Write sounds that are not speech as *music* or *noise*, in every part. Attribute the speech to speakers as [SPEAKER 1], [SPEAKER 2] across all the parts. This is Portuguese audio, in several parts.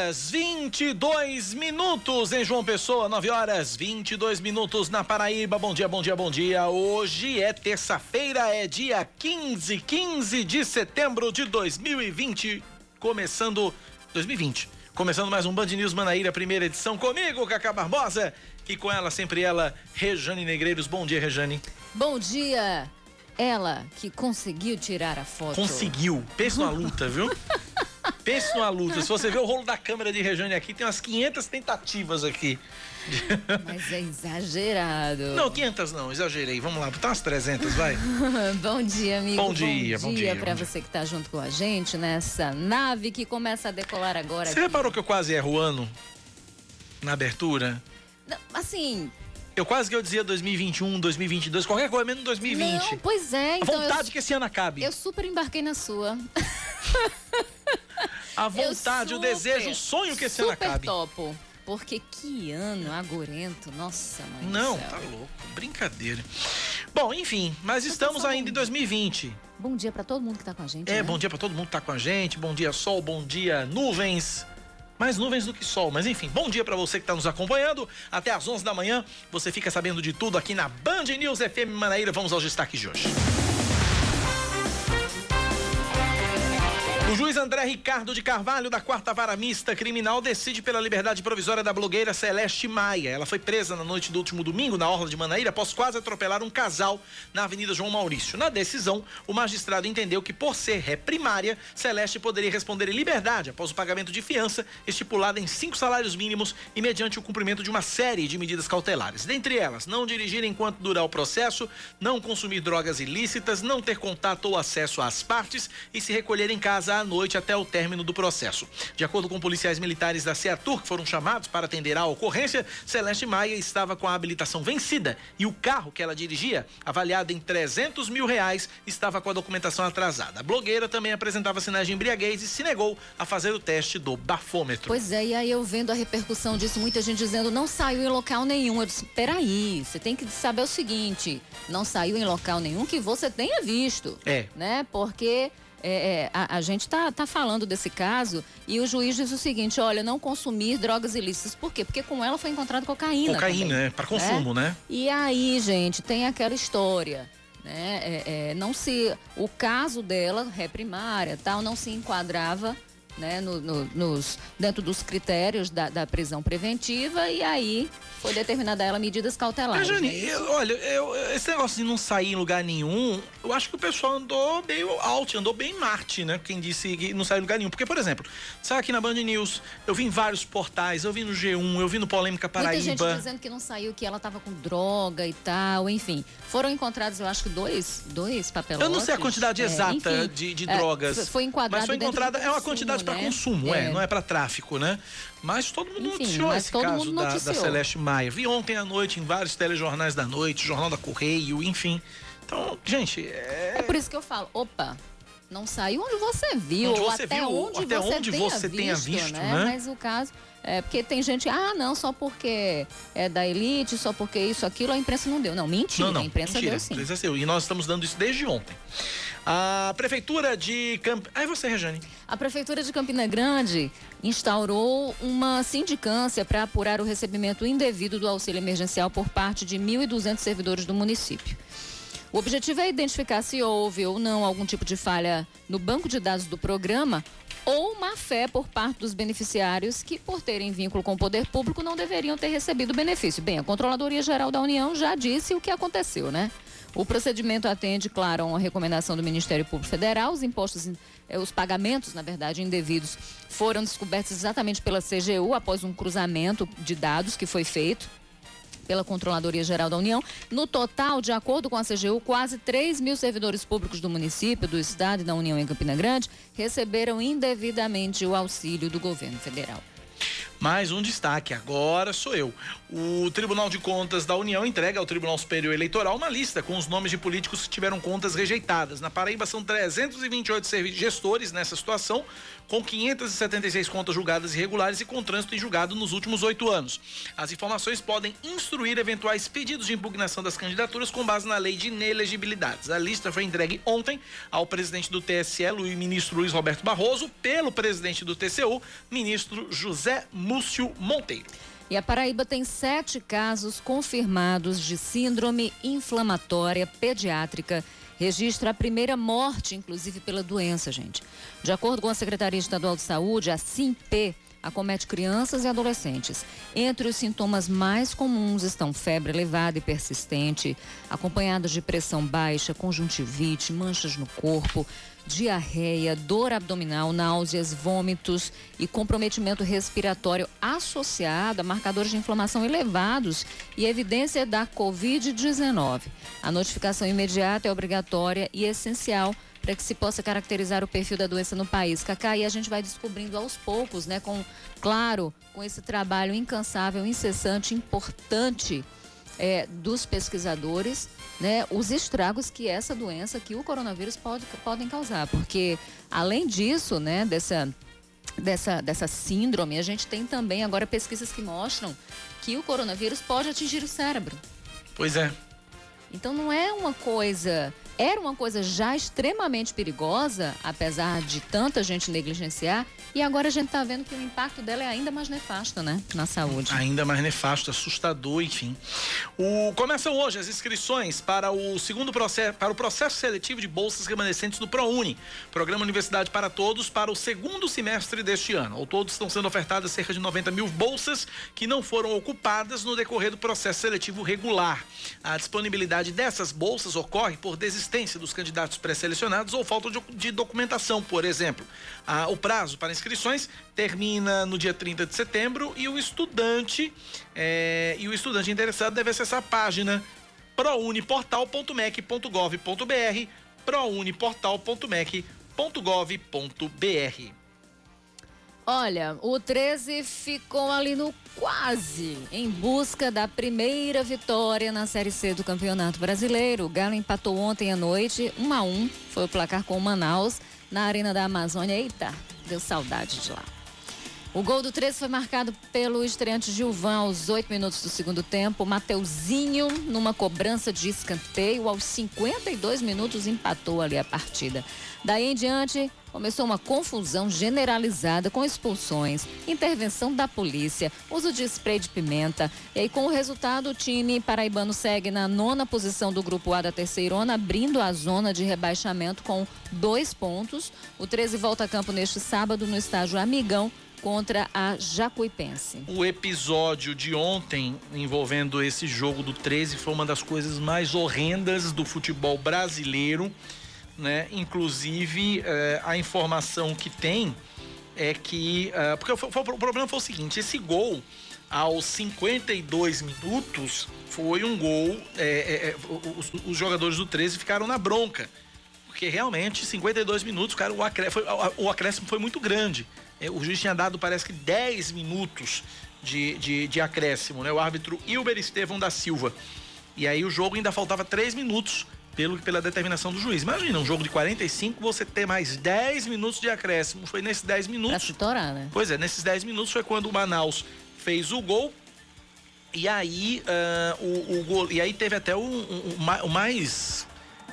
[SPEAKER 1] Horas 22 minutos em João Pessoa, 9 horas 22 minutos na Paraíba. Bom dia, bom dia, bom dia. Hoje é terça-feira, é dia 15, 15 de setembro de 2020. Começando 2020. Começando mais um Band News Manaíra, primeira edição comigo, Cacá Barbosa, e com ela, sempre ela, Rejane Negreiros. Bom dia, Rejane.
[SPEAKER 2] Bom dia. Ela que conseguiu tirar a foto.
[SPEAKER 1] Conseguiu. Pensa na *laughs* luta, viu? Pense numa luta. Se você ver o rolo da câmera de Rejane aqui, tem umas 500 tentativas aqui.
[SPEAKER 2] Mas é exagerado.
[SPEAKER 1] Não, 500 não, exagerei. Vamos lá, botar umas 300, vai. *laughs*
[SPEAKER 2] bom dia, amigo.
[SPEAKER 1] Bom dia, bom, bom dia.
[SPEAKER 2] para você que está junto com a gente nessa nave que começa a decolar agora.
[SPEAKER 1] Você aqui. reparou que eu quase erro o ano na abertura?
[SPEAKER 2] Não, assim,
[SPEAKER 1] eu quase que eu dizia 2021, 2022, qualquer coisa menos 2020. Não,
[SPEAKER 2] pois é.
[SPEAKER 1] Então a vontade eu, que esse ano acabe.
[SPEAKER 2] Eu super embarquei na sua. *laughs*
[SPEAKER 1] a vontade, super, o desejo, o sonho que esse ano acabe.
[SPEAKER 2] topo. Porque que ano agorento, nossa mãe.
[SPEAKER 1] Não, tá louco, brincadeira. Bom, enfim, mas estamos ainda em 2020.
[SPEAKER 2] Bom dia para todo mundo que tá com a gente.
[SPEAKER 1] É,
[SPEAKER 2] né?
[SPEAKER 1] bom dia para todo mundo que tá com a gente. Bom dia, sol, bom dia, nuvens mais nuvens do que sol. Mas enfim, bom dia para você que está nos acompanhando. Até às 11 da manhã, você fica sabendo de tudo aqui na Band News FM Manaíra. Vamos aos destaques de hoje. O juiz André Ricardo de Carvalho, da quarta vara mista criminal, decide pela liberdade provisória da blogueira Celeste Maia. Ela foi presa na noite do último domingo, na Orla de Manaíra, após quase atropelar um casal na Avenida João Maurício. Na decisão, o magistrado entendeu que, por ser ré primária, Celeste poderia responder em liberdade após o pagamento de fiança, estipulada em cinco salários mínimos e mediante o cumprimento de uma série de medidas cautelares. Dentre elas, não dirigir enquanto durar o processo, não consumir drogas ilícitas, não ter contato ou acesso às partes e se recolher em casa à noite até o término do processo. De acordo com policiais militares da Ceatur, que foram chamados para atender à ocorrência, Celeste Maia estava com a habilitação vencida e o carro que ela dirigia, avaliado em 300 mil reais, estava com a documentação atrasada. A blogueira também apresentava sinais de embriaguez e se negou a fazer o teste do bafômetro.
[SPEAKER 2] Pois é, e aí eu vendo a repercussão disso, muita gente dizendo não saiu em local nenhum. Eu disse, peraí, você tem que saber o seguinte, não saiu em local nenhum que você tenha visto.
[SPEAKER 1] É.
[SPEAKER 2] Né? Porque é, é, a, a, gente está tá falando desse caso e o juiz diz o seguinte: olha, não consumir drogas ilícitas. Por quê? Porque com ela foi encontrada cocaína.
[SPEAKER 1] Cocaína, né? Para consumo, né? né?
[SPEAKER 2] E aí, gente, tem aquela história. Né? É, é, não se. O caso dela, ré primária, tal, não se enquadrava né, no, no, nos, dentro dos critérios da, da, prisão preventiva e aí foi determinada ela medidas cautelares.
[SPEAKER 1] Mas, Jane, né? eu, olha, eu, esse negócio de não sair em lugar nenhum, eu acho que o pessoal andou meio out, andou bem Marte, né? Quem disse que não saiu em lugar nenhum. Porque, por exemplo, sai aqui na Band News, eu vi em vários portais, eu vi no G1, eu vi no Polêmica Paraíba.
[SPEAKER 2] Muita gente dizendo que não saiu, que ela estava com droga e tal, enfim. Foram encontrados, eu acho que dois, dois papelotes.
[SPEAKER 1] Eu não sei a quantidade é, exata enfim, de, de é, drogas.
[SPEAKER 2] Foi enquadrado
[SPEAKER 1] Mas foi encontrada, é uma quantidade para né? consumo, é. é. não é para tráfico, né? Mas todo mundo Enfim, noticiou esse caso da, da, Celeste Maia. Vi ontem à noite em vários telejornais da noite, Jornal da Correio, enfim. Então, gente, é...
[SPEAKER 2] É por isso que eu falo, opa, não saiu onde você viu, onde você até viu, onde até você, onde tenha, você visto, tenha visto, né? né? Mas o caso é porque tem gente, ah, não, só porque é da elite, só porque isso, aquilo, a imprensa não deu. Não, mentira, não, não, a imprensa mentira, deu sim. A imprensa
[SPEAKER 1] deu, e nós estamos dando isso desde ontem. A Prefeitura de Camp... Aí você, Rejane.
[SPEAKER 2] A Prefeitura de Campina Grande instaurou uma sindicância para apurar o recebimento indevido do auxílio emergencial por parte de 1.200 servidores do município. O objetivo é identificar se houve ou não algum tipo de falha no banco de dados do programa ou má fé por parte dos beneficiários que, por terem vínculo com o poder público, não deveriam ter recebido o benefício. Bem, a Controladoria Geral da União já disse o que aconteceu, né? O procedimento atende, claro, a uma recomendação do Ministério Público Federal. Os impostos, eh, os pagamentos, na verdade, indevidos, foram descobertos exatamente pela CGU após um cruzamento de dados que foi feito pela Controladoria Geral da União. No total, de acordo com a CGU, quase 3 mil servidores públicos do município, do Estado e da União em Campina Grande receberam indevidamente o auxílio do governo federal.
[SPEAKER 1] Mais um destaque, agora sou eu. O Tribunal de Contas da União entrega ao Tribunal Superior Eleitoral uma lista com os nomes de políticos que tiveram contas rejeitadas. Na Paraíba são 328 gestores nessa situação, com 576 contas julgadas irregulares e com trânsito em julgado nos últimos oito anos. As informações podem instruir eventuais pedidos de impugnação das candidaturas com base na lei de inelegibilidades. A lista foi entregue ontem ao presidente do TSE, o ministro Luiz Roberto Barroso, pelo presidente do TCU, ministro José Monteiro.
[SPEAKER 2] E a Paraíba tem sete casos confirmados de síndrome inflamatória pediátrica. Registra a primeira morte, inclusive pela doença, gente. De acordo com a Secretaria Estadual de Saúde, a SIMP acomete crianças e adolescentes. Entre os sintomas mais comuns estão febre elevada e persistente, acompanhadas de pressão baixa, conjuntivite, manchas no corpo, diarreia, dor abdominal, náuseas, vômitos e comprometimento respiratório associado a marcadores de inflamação elevados e evidência da Covid-19. A notificação imediata é obrigatória e essencial que se possa caracterizar o perfil da doença no país. Cacá, e a gente vai descobrindo aos poucos, né, com, claro, com esse trabalho incansável, incessante, importante é, dos pesquisadores, né, os estragos que essa doença, que o coronavírus pode, podem causar. Porque, além disso, né, dessa, dessa, dessa síndrome, a gente tem também agora pesquisas que mostram que o coronavírus pode atingir o cérebro.
[SPEAKER 1] Pois é.
[SPEAKER 2] Então não é uma coisa era uma coisa já extremamente perigosa, apesar de tanta gente negligenciar, e agora a gente está vendo que o impacto dela é ainda mais nefasto, né? Na saúde.
[SPEAKER 1] Ainda mais nefasto, assustador, enfim. O, começam hoje as inscrições para o segundo processo, para o processo seletivo de bolsas remanescentes do ProUni, Programa Universidade para Todos, para o segundo semestre deste ano. Ao todo estão sendo ofertadas cerca de 90 mil bolsas que não foram ocupadas no decorrer do processo seletivo regular. A disponibilidade dessas bolsas ocorre por desistência dos candidatos pré-selecionados ou falta de, documentação, por exemplo. O prazo para inscrições termina no dia 30 de setembro e o estudante é, e o estudante interessado deve acessar a página prouniportal.mec.gov.br prouniportal.mec.gov.br
[SPEAKER 2] Olha, o 13 ficou ali no quase em busca da primeira vitória na Série C do Campeonato Brasileiro. O Galo empatou ontem à noite, 1 a 1 foi o placar com o Manaus na Arena da Amazônia. Eita, deu saudade de lá. O gol do 13 foi marcado pelo estreante Gilvan aos 8 minutos do segundo tempo. Mateuzinho, numa cobrança de escanteio, aos 52 minutos, empatou ali a partida. Daí em diante, começou uma confusão generalizada com expulsões, intervenção da polícia, uso de spray de pimenta. E aí, com o resultado, o time paraibano segue na nona posição do grupo A da terceirona, abrindo a zona de rebaixamento com dois pontos. O 13 volta a campo neste sábado no estágio Amigão contra a Jacuipense.
[SPEAKER 1] O episódio de ontem envolvendo esse jogo do 13 foi uma das coisas mais horrendas do futebol brasileiro, né? Inclusive eh, a informação que tem é que eh, porque foi, foi, o problema foi o seguinte, esse gol aos 52 minutos foi um gol, eh, os, os jogadores do 13 ficaram na bronca porque realmente 52 minutos, cara, o acréscimo, foi, o acréscimo foi muito grande. É, o juiz tinha dado, parece que 10 minutos de, de, de acréscimo, né? O árbitro Hilber Estevão da Silva. E aí o jogo ainda faltava 3 minutos pelo, pela determinação do juiz. Imagina, um jogo de 45, você ter mais 10 minutos de acréscimo. Foi nesses 10 minutos.
[SPEAKER 2] Pra torar, né?
[SPEAKER 1] Pois é, nesses 10 minutos foi quando o Manaus fez o gol. E aí, uh, o, o gol, e aí teve até o, o, o mais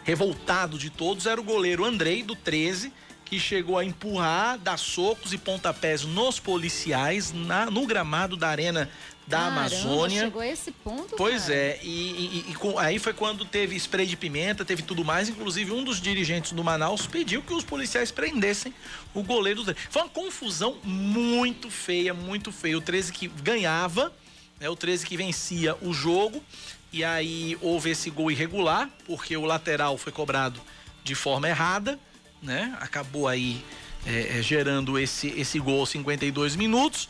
[SPEAKER 1] revoltado de todos era o goleiro Andrei, do 13 que chegou a empurrar, dar socos e pontapés nos policiais na, no gramado da Arena da
[SPEAKER 2] Caramba,
[SPEAKER 1] Amazônia.
[SPEAKER 2] Chegou a esse ponto.
[SPEAKER 1] Pois
[SPEAKER 2] cara.
[SPEAKER 1] é, e, e, e aí foi quando teve spray de pimenta, teve tudo mais. Inclusive, um dos dirigentes do Manaus pediu que os policiais prendessem o goleiro do Foi uma confusão muito feia, muito feia. O 13 que ganhava, né, o 13 que vencia o jogo. E aí houve esse gol irregular, porque o lateral foi cobrado de forma errada né? Acabou aí é, é, gerando esse, esse gol aos 52 minutos.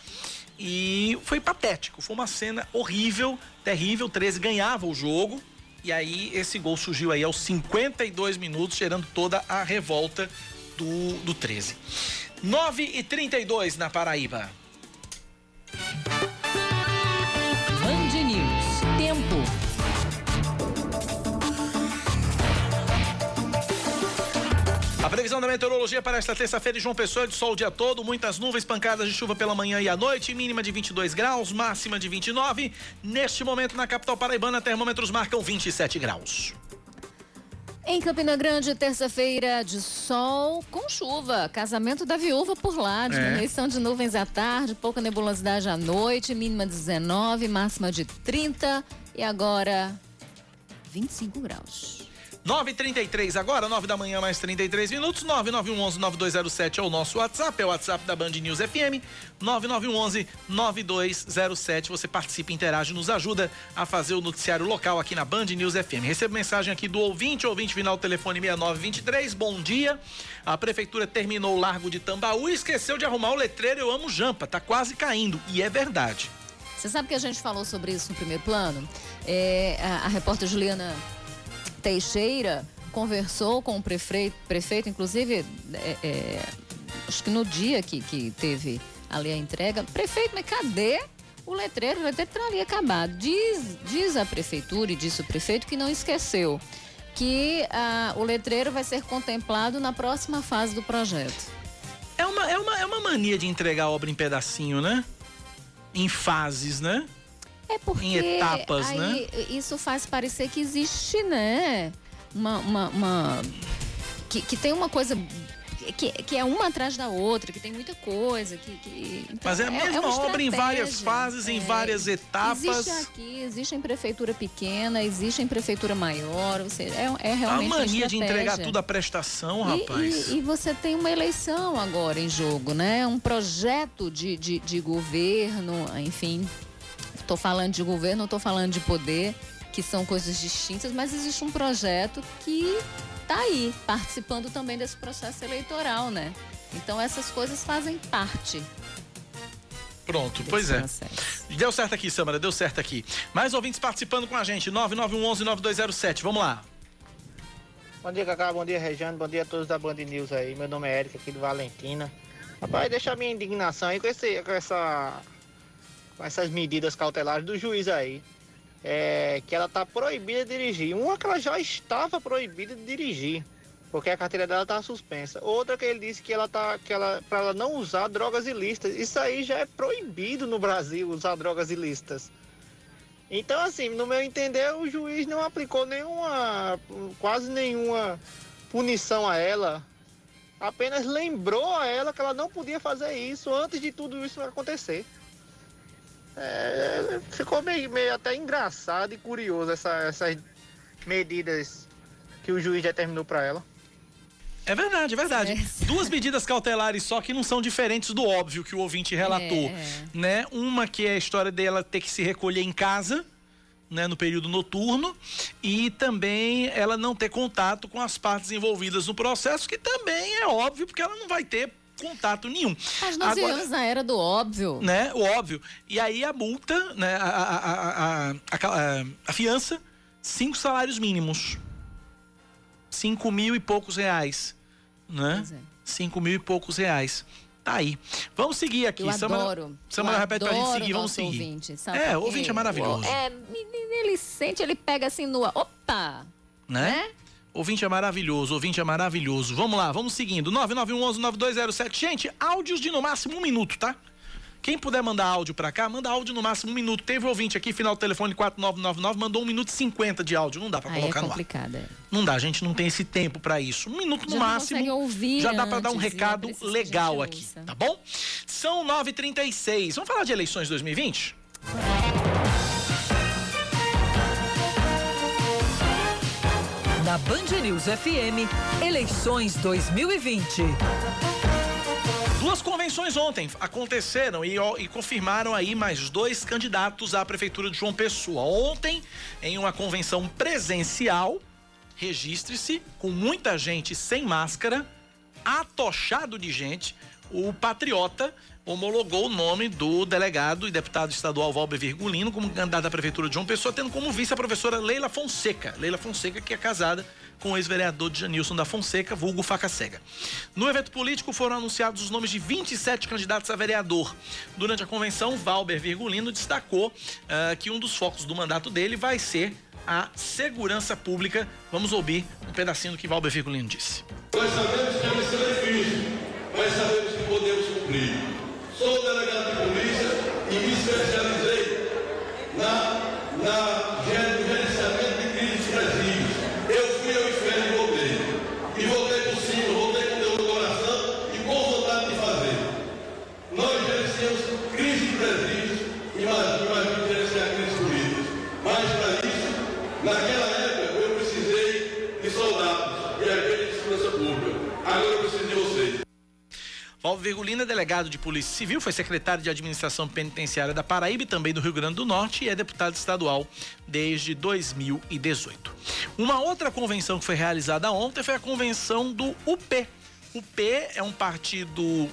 [SPEAKER 1] E foi patético, foi uma cena horrível, terrível. 13 ganhava o jogo. E aí esse gol surgiu aí aos 52 minutos, gerando toda a revolta do, do 13. 9 e 32 na Paraíba. A previsão da meteorologia para esta terça-feira de João Pessoa é de sol o dia todo, muitas nuvens, pancadas de chuva pela manhã e à noite, mínima de 22 graus, máxima de 29. Neste momento, na capital paraibana, termômetros marcam 27 graus.
[SPEAKER 2] Em Campina Grande, terça-feira de sol com chuva. Casamento da viúva por lá. Diminuição é. de nuvens à tarde, pouca nebulosidade à noite, mínima 19, máxima de 30 e agora 25 graus.
[SPEAKER 1] 9h33 agora, 9 da manhã, mais 33 minutos. 9911-9207 é o nosso WhatsApp, é o WhatsApp da Band News FM. 9911-9207. Você participa, interage, nos ajuda a fazer o noticiário local aqui na Band News FM. Recebo mensagem aqui do ouvinte, ouvinte final telefone 6923. Bom dia. A prefeitura terminou o Largo de Tambaú e esqueceu de arrumar o letreiro Eu Amo Jampa. Tá quase caindo. E é verdade.
[SPEAKER 2] Você sabe que a gente falou sobre isso no primeiro plano? É, a, a repórter Juliana Teixeira conversou com o prefeito, prefeito inclusive, é, é, acho que no dia que, que teve ali a entrega, prefeito, mas cadê o letreiro? O letreiro está ali acabado. Diz, diz a prefeitura e disse o prefeito que não esqueceu que ah, o letreiro vai ser contemplado na próxima fase do projeto.
[SPEAKER 1] É uma, é, uma, é uma mania de entregar a obra em pedacinho, né? Em fases, né?
[SPEAKER 2] É porque em etapas, né? Isso faz parecer que existe, né? Uma, uma, uma... Que, que tem uma coisa que, que, é uma atrás da outra, que tem muita coisa. Que, que...
[SPEAKER 1] Então, Mas é a é, mesma é obra em várias fases, é. em várias etapas.
[SPEAKER 2] Existe aqui, existe em prefeitura pequena, existe em prefeitura maior. Você, é, é realmente.
[SPEAKER 1] A mania de entregar tudo à prestação, rapaz.
[SPEAKER 2] E, e, e, você tem uma eleição agora em jogo, né? Um projeto de, de, de governo, enfim. Estou falando de governo, estou falando de poder, que são coisas distintas, mas existe um projeto que está aí, participando também desse processo eleitoral, né? Então essas coisas fazem parte.
[SPEAKER 1] Pronto, pois é. Deu certo aqui, Samara, deu certo aqui. Mais ouvintes participando com a gente, 9911-9207, vamos lá.
[SPEAKER 3] Bom dia, Cacá, bom dia, Rejane, bom dia a todos da Band News aí. Meu nome é Érica, aqui de Valentina. Rapaz, deixa a minha indignação aí com, esse, com essa com essas medidas cautelares do juiz aí, é, que ela está proibida de dirigir. Uma que ela já estava proibida de dirigir, porque a carteira dela está suspensa. Outra que ele disse que ela tá, que ela para ela não usar drogas ilícitas. Isso aí já é proibido no Brasil usar drogas ilícitas. Então assim, no meu entender, o juiz não aplicou nenhuma, quase nenhuma punição a ela. Apenas lembrou a ela que ela não podia fazer isso antes de tudo isso acontecer. É, ficou meio, meio até engraçado e curioso essa, essas medidas que o juiz determinou para ela.
[SPEAKER 1] É verdade, é verdade. É. Duas medidas cautelares só que não são diferentes do óbvio que o ouvinte relatou, é. né? Uma que é a história dela ter que se recolher em casa, né, no período noturno, e também ela não ter contato com as partes envolvidas no processo, que também é óbvio, porque ela não vai ter contato nenhum.
[SPEAKER 2] Mas nós Agora, vivemos na era do óbvio.
[SPEAKER 1] Né, o óbvio. E aí a multa, né, a, a, a, a, a fiança, cinco salários mínimos. Cinco mil e poucos reais. Né? É. Cinco mil e poucos reais. Tá aí. Vamos seguir aqui.
[SPEAKER 2] Eu Samara, adoro.
[SPEAKER 1] Samara repete pra gente seguir, vamos seguir. Ouvinte, é, o ouvinte é maravilhoso.
[SPEAKER 2] É, ele sente, ele pega assim no. Opa!
[SPEAKER 1] Né? né? Ouvinte é maravilhoso, ouvinte é maravilhoso. Vamos lá, vamos seguindo. 9911-9207. Gente, áudios de no máximo um minuto, tá? Quem puder mandar áudio pra cá, manda áudio no máximo um minuto. Teve ouvinte aqui, final do telefone 4999, mandou um minuto e 50 de áudio. Não dá pra Aí colocar é no ar. É. Não dá, a gente não tem esse tempo para isso. Um minuto no já máximo.
[SPEAKER 2] Ouvir
[SPEAKER 1] já dá para dar um recado legal aqui, tá bom? São 9h36. Vamos falar de eleições 2020?
[SPEAKER 4] Na Band News FM, eleições 2020.
[SPEAKER 1] Duas convenções ontem aconteceram e, e, confirmaram aí mais dois candidatos à Prefeitura de João Pessoa. Ontem, em uma convenção presencial, registre-se, com muita gente sem máscara, atochado de gente, o Patriota homologou o nome do delegado e deputado estadual Valber Virgulino como candidato à prefeitura de João Pessoa, tendo como vice a professora Leila Fonseca. Leila Fonseca, que é casada com o ex-vereador Janilson da Fonseca, vulgo Faca Cega. No evento político foram anunciados os nomes de 27 candidatos a vereador. Durante a convenção, Valber Virgulino destacou uh, que um dos focos do mandato dele vai ser a segurança pública. Vamos ouvir um pedacinho do que Valber Virgulino disse.
[SPEAKER 5] Nós sabemos que a missão é difícil, mas sabemos que podemos cumprir. Sou delegado de polícia e me especializei na, na gerenciamento de crimes presídios. Eu fui ao inferno e voltei. E voltei por cima, voltei com Deus no coração e com vontade de fazer. Nós gerenciamos crises de presídios, imagina, imagina gerenciar crises políticas. Mas para isso, naquela época, eu precisei de soldados e agentes de segurança pública. Agora eu preciso de vocês.
[SPEAKER 1] Valdo Virgulino é delegado de Polícia Civil, foi secretário de Administração Penitenciária da Paraíba e também do Rio Grande do Norte e é deputado estadual desde 2018. Uma outra convenção que foi realizada ontem foi a convenção do UP. O UP é um partido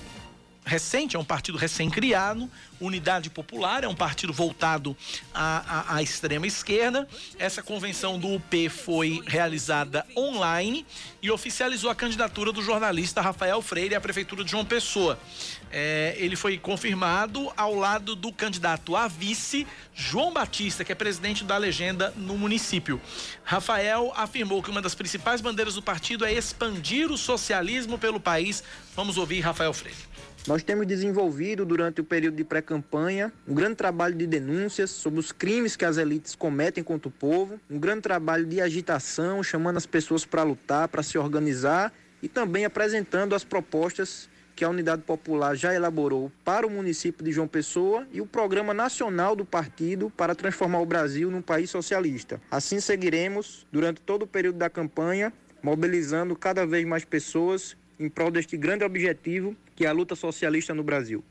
[SPEAKER 1] recente, é um partido recém-criado. Unidade Popular é um partido voltado à, à, à, extrema esquerda. Essa convenção do UP foi realizada online e oficializou a candidatura do jornalista Rafael Freire à Prefeitura de João Pessoa. É, ele foi confirmado ao lado do candidato a vice, João Batista, que é presidente da legenda no município. Rafael afirmou que uma das principais bandeiras do partido é expandir o socialismo pelo país. Vamos ouvir Rafael Freire.
[SPEAKER 6] Nós temos desenvolvido durante o período de pré-campanha um grande trabalho de denúncias sobre os crimes que as elites cometem contra o povo, um grande trabalho de agitação, chamando as pessoas para lutar, para se organizar e também apresentando as propostas que a Unidade Popular já elaborou para o município de João Pessoa e o Programa Nacional do Partido para transformar o Brasil num país socialista. Assim seguiremos durante todo o período da campanha, mobilizando cada vez mais pessoas em prol deste grande objetivo que é a luta socialista no Brasil.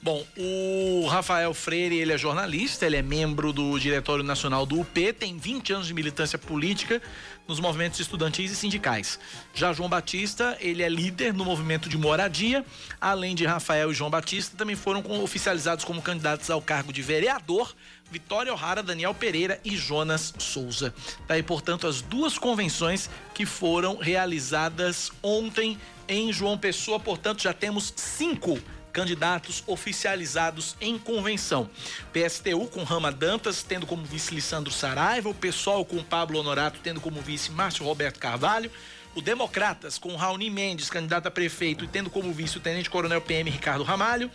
[SPEAKER 1] Bom, o Rafael Freire, ele é jornalista, ele é membro do Diretório Nacional do UP, tem 20 anos de militância política nos movimentos estudantis e sindicais. Já João Batista, ele é líder no movimento de moradia. Além de Rafael e João Batista, também foram oficializados como candidatos ao cargo de vereador Vitória O'Hara, Daniel Pereira e Jonas Souza. Daí, portanto, as duas convenções que foram realizadas ontem em João Pessoa, portanto, já temos cinco candidatos oficializados em convenção. PSTU com Rama Dantas, tendo como vice Lissandro Saraiva, o PSOL com Pablo Honorato, tendo como vice Márcio Roberto Carvalho, o Democratas com Raoni Mendes, candidato a prefeito, e tendo como vice o Tenente Coronel PM Ricardo Ramalho,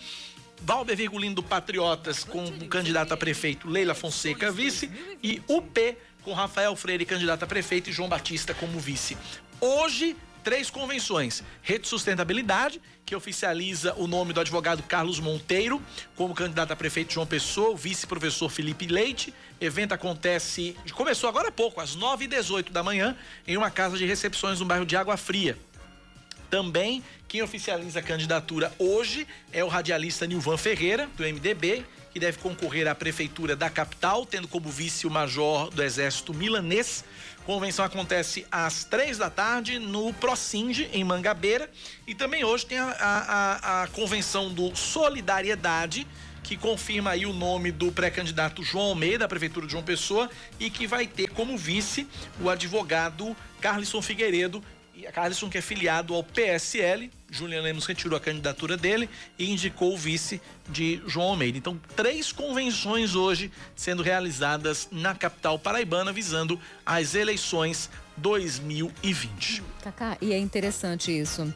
[SPEAKER 1] Valber Virgulino do Patriotas com o candidato a prefeito Leila Fonseca vice e UP com Rafael Freire candidato a prefeito e João Batista como vice. Hoje três convenções. Rede Sustentabilidade, que oficializa o nome do advogado Carlos Monteiro como candidato a prefeito João Pessoa, vice-professor Felipe Leite. Evento acontece, começou agora há pouco, às 9h18 da manhã, em uma casa de recepções no bairro de Água Fria. Também, quem oficializa a candidatura hoje é o radialista Nilvan Ferreira, do MDB, que deve concorrer à prefeitura da capital, tendo como vice o major do Exército milanês. Convenção acontece às três da tarde no Procinge, em Mangabeira. E também hoje tem a, a, a convenção do Solidariedade, que confirma aí o nome do pré-candidato João Almeida, da Prefeitura de João Pessoa, e que vai ter como vice o advogado Carlisson Figueiredo, e a Carlisson que é filiado ao PSL, Julian Lemos retirou a candidatura dele e indicou o vice de João Almeida. Então, três convenções hoje sendo realizadas na capital paraibana visando as eleições 2020.
[SPEAKER 2] Cacá, e é interessante isso.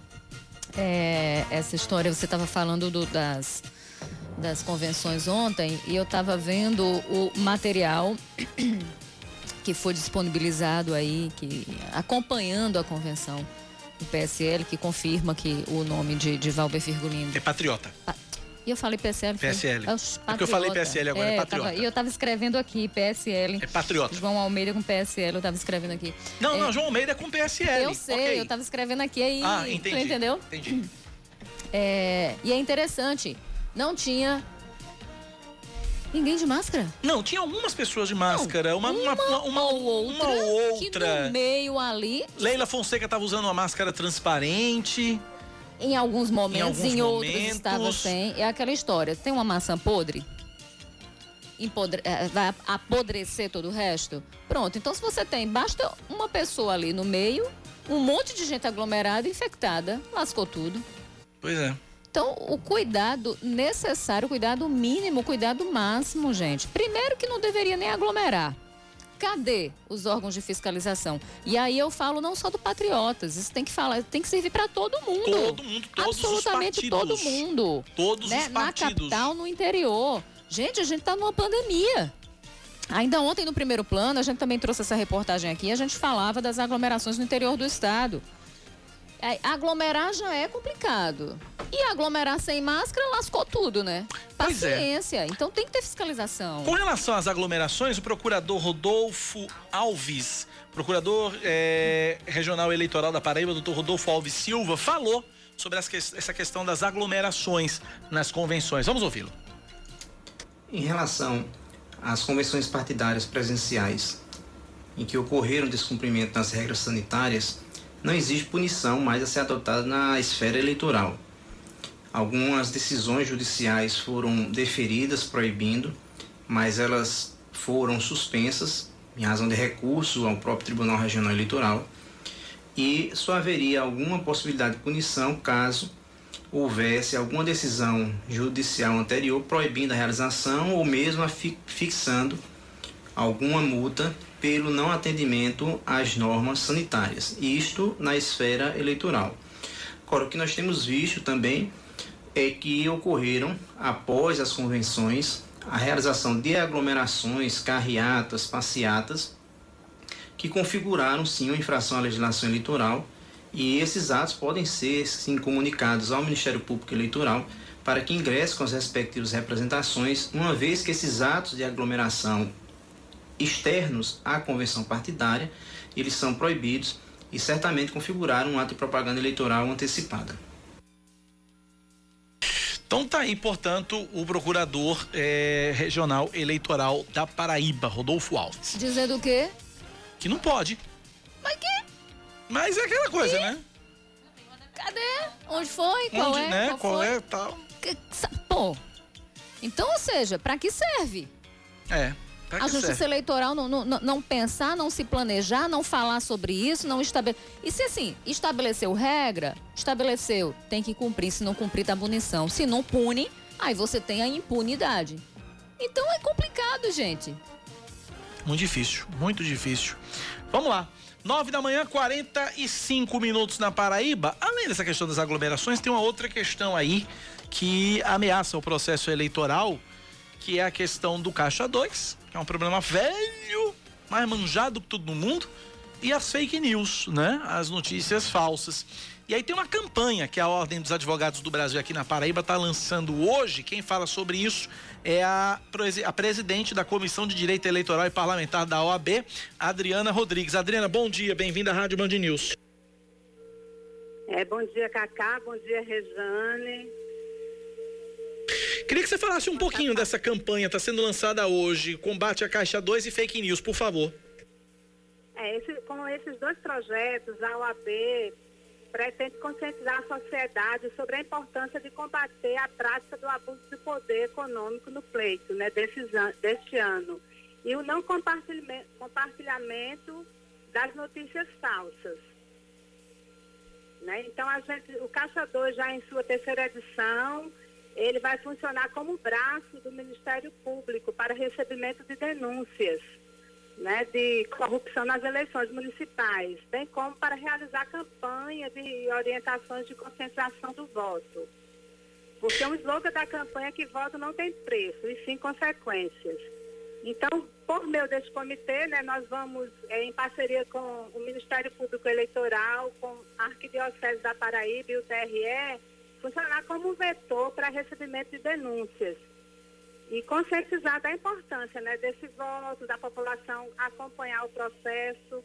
[SPEAKER 2] É, essa história, você estava falando do, das, das convenções ontem e eu estava vendo o material que foi disponibilizado aí, que acompanhando a convenção do PSL, que confirma que o nome de, de Valber Firgulino.
[SPEAKER 1] É patriota.
[SPEAKER 2] Pa e eu falei PSL.
[SPEAKER 1] PSL. É, é porque eu falei PSL agora, é, é patriota.
[SPEAKER 2] E eu estava escrevendo aqui, PSL.
[SPEAKER 1] É patriota.
[SPEAKER 2] João Almeida com PSL, eu estava escrevendo aqui.
[SPEAKER 1] Não, é, não, João Almeida é com PSL.
[SPEAKER 2] Eu sei, okay. eu estava escrevendo aqui aí.
[SPEAKER 1] Ah, entendi.
[SPEAKER 2] Entendeu?
[SPEAKER 1] Entendi.
[SPEAKER 2] É, e é interessante, não tinha Ninguém de máscara?
[SPEAKER 1] Não, tinha algumas pessoas de máscara.
[SPEAKER 2] Não,
[SPEAKER 1] uma,
[SPEAKER 2] uma, uma,
[SPEAKER 1] uma,
[SPEAKER 2] ou outra.
[SPEAKER 1] Uma outra.
[SPEAKER 2] Que no meio ali.
[SPEAKER 1] Leila Fonseca estava usando uma máscara transparente.
[SPEAKER 2] Em alguns momentos,
[SPEAKER 1] em, alguns
[SPEAKER 2] em
[SPEAKER 1] outros
[SPEAKER 2] momentos. estava sem. É aquela história. Tem uma maçã podre? Empodre... É, vai apodrecer todo o resto? Pronto. Então, se você tem, basta uma pessoa ali no meio, um monte de gente aglomerada, infectada, lascou tudo.
[SPEAKER 1] Pois é.
[SPEAKER 2] Então, o cuidado necessário, o cuidado mínimo, o cuidado máximo, gente. Primeiro que não deveria nem aglomerar. Cadê os órgãos de fiscalização? E aí eu falo não só do Patriotas, isso tem que falar, tem que servir para todo mundo.
[SPEAKER 1] Todo mundo, todos
[SPEAKER 2] Absolutamente
[SPEAKER 1] os
[SPEAKER 2] todo mundo.
[SPEAKER 1] Todos
[SPEAKER 2] né?
[SPEAKER 1] os partidos.
[SPEAKER 2] Na capital, no interior. Gente, a gente está numa pandemia. Ainda ontem, no primeiro plano, a gente também trouxe essa reportagem aqui, a gente falava das aglomerações no interior do estado. É, aglomerar já é complicado. E aglomerar sem máscara lascou tudo, né?
[SPEAKER 1] Pois é.
[SPEAKER 2] Paciência. Então tem que ter fiscalização.
[SPEAKER 1] Com relação às aglomerações, o procurador Rodolfo Alves, procurador é, regional eleitoral da Paraíba, doutor Rodolfo Alves Silva, falou sobre essa questão das aglomerações nas convenções. Vamos ouvi-lo.
[SPEAKER 7] Em relação às convenções partidárias presenciais em que ocorreram descumprimento das regras sanitárias, não existe punição mais a ser adotada na esfera eleitoral. Algumas decisões judiciais foram deferidas proibindo, mas elas foram suspensas em razão de recurso ao próprio Tribunal Regional Eleitoral e só haveria alguma possibilidade de punição caso houvesse alguma decisão judicial anterior proibindo a realização ou mesmo fixando alguma multa pelo não atendimento às normas sanitárias, isto na esfera eleitoral. Agora, o que nós temos visto também é que ocorreram, após as convenções, a realização de aglomerações, carreatas, passeatas, que configuraram sim uma infração à legislação eleitoral e esses atos podem ser sim comunicados ao Ministério Público Eleitoral para que ingresse com as respectivas representações, uma vez que esses atos de aglomeração externos à convenção partidária, eles são proibidos e certamente configuraram um ato de propaganda eleitoral antecipada.
[SPEAKER 1] Então tá aí, portanto, o procurador é, regional eleitoral da Paraíba, Rodolfo Alves.
[SPEAKER 2] Dizendo o quê?
[SPEAKER 1] Que não pode.
[SPEAKER 2] Mas que?
[SPEAKER 1] Mas é aquela coisa, e? né?
[SPEAKER 2] Cadê? Onde foi? Qual
[SPEAKER 1] Onde,
[SPEAKER 2] é?
[SPEAKER 1] Né?
[SPEAKER 2] Qual,
[SPEAKER 1] Qual
[SPEAKER 2] foi?
[SPEAKER 1] é tal?
[SPEAKER 2] Pô. Então, ou seja, para que serve?
[SPEAKER 1] É.
[SPEAKER 2] A justiça serve? eleitoral não, não, não, pensar, não se planejar, não falar sobre isso, não estabelecer. E se assim, estabeleceu regra, estabeleceu, tem que cumprir. Se não cumprir, tá punição. Se não pune, aí você tem a impunidade. Então é complicado, gente.
[SPEAKER 1] Muito difícil, muito difícil. Vamos lá. 9 da manhã, 45 minutos na Paraíba. Além dessa questão das aglomerações, tem uma outra questão aí que ameaça o processo eleitoral, que é a questão do Caixa 2, que é um problema velho, mais manjado que todo mundo, e as fake news, né? As notícias falsas. E aí tem uma campanha que a Ordem dos Advogados do Brasil aqui na Paraíba está lançando hoje. Quem fala sobre isso é a, a presidente da Comissão de Direito Eleitoral e Parlamentar da OAB, Adriana Rodrigues. Adriana, bom dia, bem-vinda à Rádio Band News.
[SPEAKER 8] É, bom dia, Cacá, bom dia, Rejane.
[SPEAKER 1] Queria que você falasse um pouquinho dessa campanha, está sendo lançada hoje, combate à Caixa 2 e fake news, por favor.
[SPEAKER 8] É, esse, com esses dois projetos, a OAB pretende conscientizar a sociedade sobre a importância de combater a prática do abuso de poder econômico no pleito né, desses deste ano e o não compartilhamento, compartilhamento das notícias falsas. Né? Então, a gente, o Caixa 2, já em sua terceira edição, ele vai funcionar como braço do Ministério Público para recebimento de denúncias né, de corrupção nas eleições municipais, bem como para realizar campanha de orientações de conscientização do voto. Porque o slogan da campanha é que voto não tem preço, e sim consequências. Então, por meio desse comitê, né, nós vamos, é, em parceria com o Ministério Público Eleitoral, com a Arquidiocese da Paraíba e o TRE, funcionar como um vetor para recebimento de denúncias e conscientizar da importância né, desse voto, da população acompanhar o processo,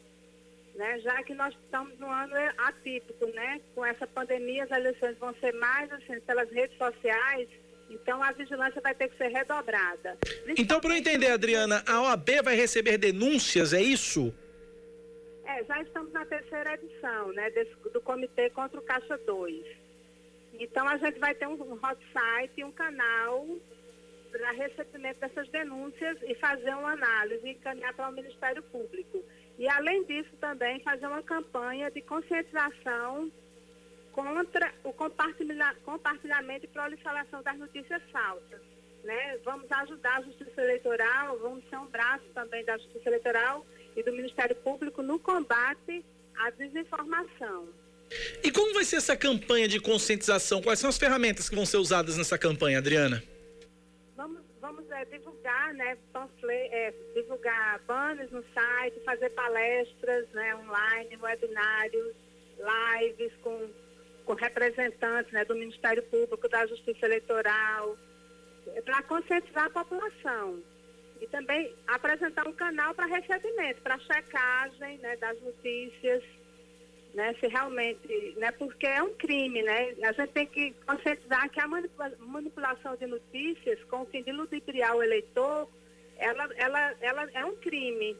[SPEAKER 8] né, já que nós estamos num ano atípico, né? Com essa pandemia, as eleições vão ser mais assim, pelas redes sociais, então a vigilância vai ter que ser redobrada.
[SPEAKER 1] Então, para eu entender, Adriana, a OAB vai receber denúncias, é isso?
[SPEAKER 8] É, já estamos na terceira edição, né, desse, do Comitê contra o Caixa 2. Então a gente vai ter um hot site, um canal para recebimento dessas denúncias e fazer uma análise e encaminhar para o Ministério Público. E, além disso, também fazer uma campanha de conscientização contra o compartilhamento e proliferação das notícias falsas. né? Vamos ajudar a Justiça Eleitoral, vamos ser um braço também da Justiça Eleitoral e do Ministério Público no combate à desinformação.
[SPEAKER 1] E como vai ser essa campanha de conscientização? Quais são as ferramentas que vão ser usadas nessa campanha, Adriana?
[SPEAKER 8] Vamos, vamos é, divulgar, né, panfle, é, divulgar banners no site, fazer palestras né, online, webinários, lives com, com representantes né, do Ministério Público, da Justiça Eleitoral, é, para conscientizar a população. E também apresentar um canal para recebimento, para checagem né, das notícias né, se realmente, né, porque é um crime, né? A gente tem que conscientizar que a manipulação de notícias com o fim de ludibriar o eleitor, ela, ela, ela é um crime.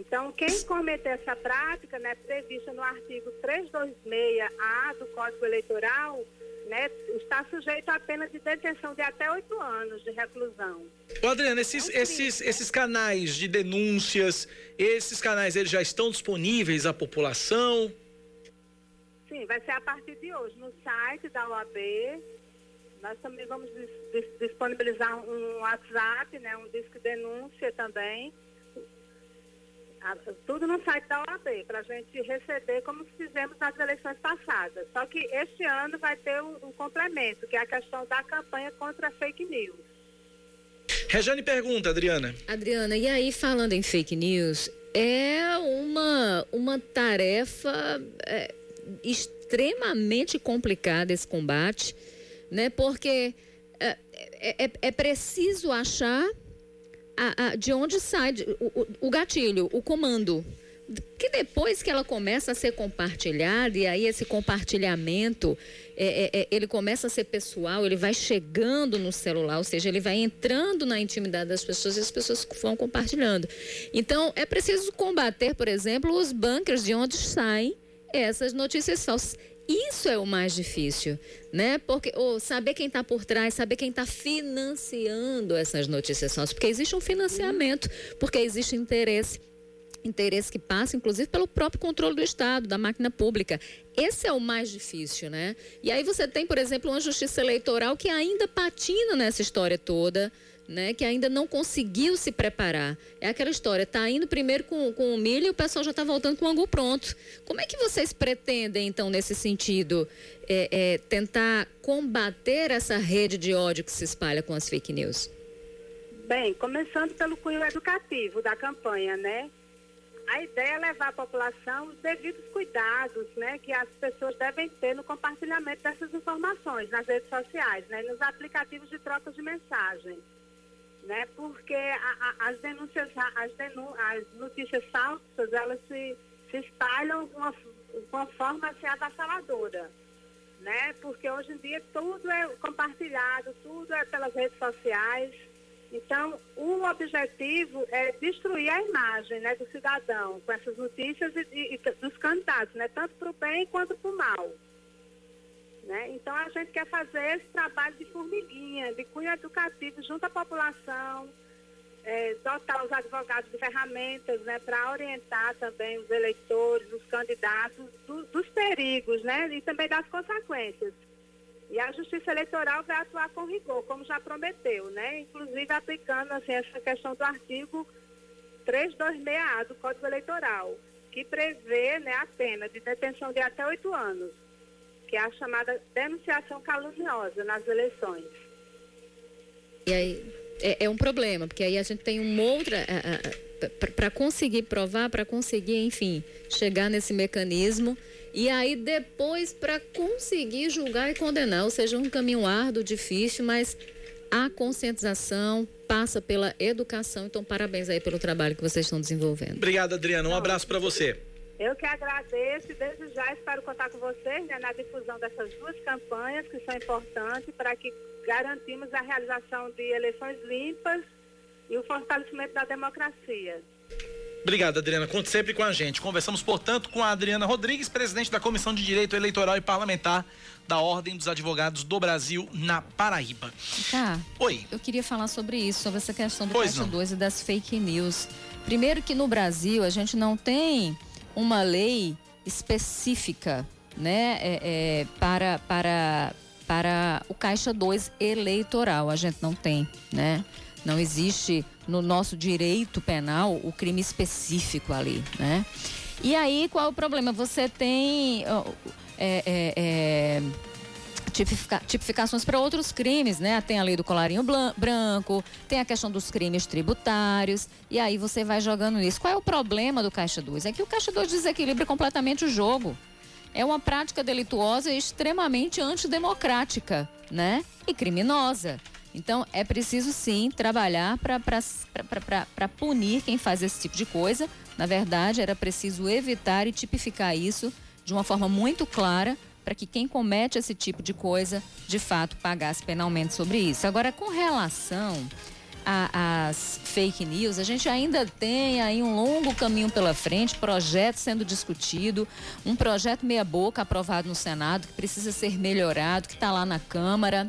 [SPEAKER 8] Então, quem cometer essa prática, né, prevista no artigo 326A do Código Eleitoral, né, está sujeito a pena de detenção de até oito anos de reclusão.
[SPEAKER 1] Ô Adriana, esses, é um esses, esses canais de denúncias, esses canais eles já estão disponíveis à população?
[SPEAKER 8] Sim, vai ser a partir de hoje. No site da OAB, nós também vamos disponibilizar um WhatsApp, né, um disco denúncia também, tudo no site da OAB, para a gente receber como fizemos nas eleições passadas. Só que este ano vai ter um, um complemento, que é a questão da campanha contra a fake news.
[SPEAKER 1] Rejane pergunta, Adriana.
[SPEAKER 2] Adriana, e aí falando em fake news, é uma, uma tarefa é, extremamente complicada esse combate, né? Porque é, é, é, é preciso achar a, a, de onde sai o, o gatilho, o comando que depois que ela começa a ser compartilhada e aí esse compartilhamento é, é, é, ele começa a ser pessoal, ele vai chegando no celular, ou seja, ele vai entrando na intimidade das pessoas e as pessoas vão compartilhando. Então é preciso combater, por exemplo, os bunkers de onde saem essas notícias falsas. Isso é o mais difícil, né? Porque ou saber quem está por trás, saber quem está financiando essas notícias falsas, porque existe um financiamento, porque existe interesse interesse que passa, inclusive, pelo próprio controle do Estado, da máquina pública. Esse é o mais difícil, né? E aí você tem, por exemplo, uma justiça eleitoral que ainda patina nessa história toda, né, que ainda não conseguiu se preparar. É aquela história, tá indo primeiro com, com o milho e o pessoal já está voltando com o angu pronto. Como é que vocês pretendem, então, nesse sentido, é, é, tentar combater essa rede de ódio que se espalha com as fake news?
[SPEAKER 8] Bem, começando pelo cunho educativo da campanha, né? A ideia é levar à população os devidos cuidados, né, que as pessoas devem ter no compartilhamento dessas informações nas redes sociais, né, nos aplicativos de troca de mensagens né? Porque a, a, as denúncias, as, denú as notícias falsas, elas se, se espalham de uma, uma forma assim, avassaladora, né? Porque hoje em dia tudo é compartilhado, tudo é pelas redes sociais. Então, o objetivo é destruir a imagem né, do cidadão com essas notícias e, e, e dos candidatos, né, tanto para o bem quanto para o mal. Né? Então, a gente quer fazer esse trabalho de formiguinha, de cunho educativo junto à população, é, dotar os advogados de ferramentas né, para orientar também os eleitores, os candidatos, do, dos perigos né, e também das consequências. E a Justiça Eleitoral vai atuar com rigor, como já prometeu, né? inclusive aplicando assim, essa questão do artigo 326A do Código Eleitoral, que prevê né, a pena de detenção de até oito anos que é a chamada denunciação caluniosa nas eleições.
[SPEAKER 2] E aí é, é um problema, porque aí a gente tem uma outra. Para conseguir provar, para conseguir, enfim, chegar nesse mecanismo. E aí depois para conseguir julgar e condenar, ou seja, um caminho árduo, difícil, mas a conscientização passa pela educação. Então, parabéns aí pelo trabalho que vocês estão desenvolvendo.
[SPEAKER 1] Obrigado, Adriana. Um abraço para você.
[SPEAKER 8] Eu que agradeço e desde já espero contar com vocês né, na difusão dessas duas campanhas que são importantes para que garantimos a realização de eleições limpas e o fortalecimento da democracia.
[SPEAKER 1] Obrigado, Adriana. Conte sempre com a gente. Conversamos, portanto, com a Adriana Rodrigues, presidente da Comissão de Direito Eleitoral e Parlamentar da Ordem dos Advogados do Brasil na Paraíba.
[SPEAKER 2] Tá.
[SPEAKER 1] Oi.
[SPEAKER 2] Eu queria falar sobre isso, sobre essa questão do pois 2 e das fake news. Primeiro que no Brasil a gente não tem uma lei específica né, é, é, para, para, para o Caixa 2 eleitoral. A gente não tem, né? Não existe no nosso direito penal o crime específico ali, né? E aí, qual é o problema? Você tem é, é, é, tipifica, tipificações para outros crimes, né? Tem a lei do colarinho branco, tem a questão dos crimes tributários, e aí você vai jogando isso. Qual é o problema do Caixa 2? É que o Caixa 2 desequilibra completamente o jogo. É uma prática delituosa extremamente antidemocrática, né? E criminosa. Então, é preciso sim trabalhar para punir quem faz esse tipo de coisa. Na verdade, era preciso evitar e tipificar isso de uma forma muito clara para que quem comete esse tipo de coisa, de fato, pagasse penalmente sobre isso. Agora, com relação às fake news, a gente ainda tem aí um longo caminho pela frente, projeto sendo discutido, um projeto meia boca aprovado no Senado que precisa ser melhorado, que está lá na Câmara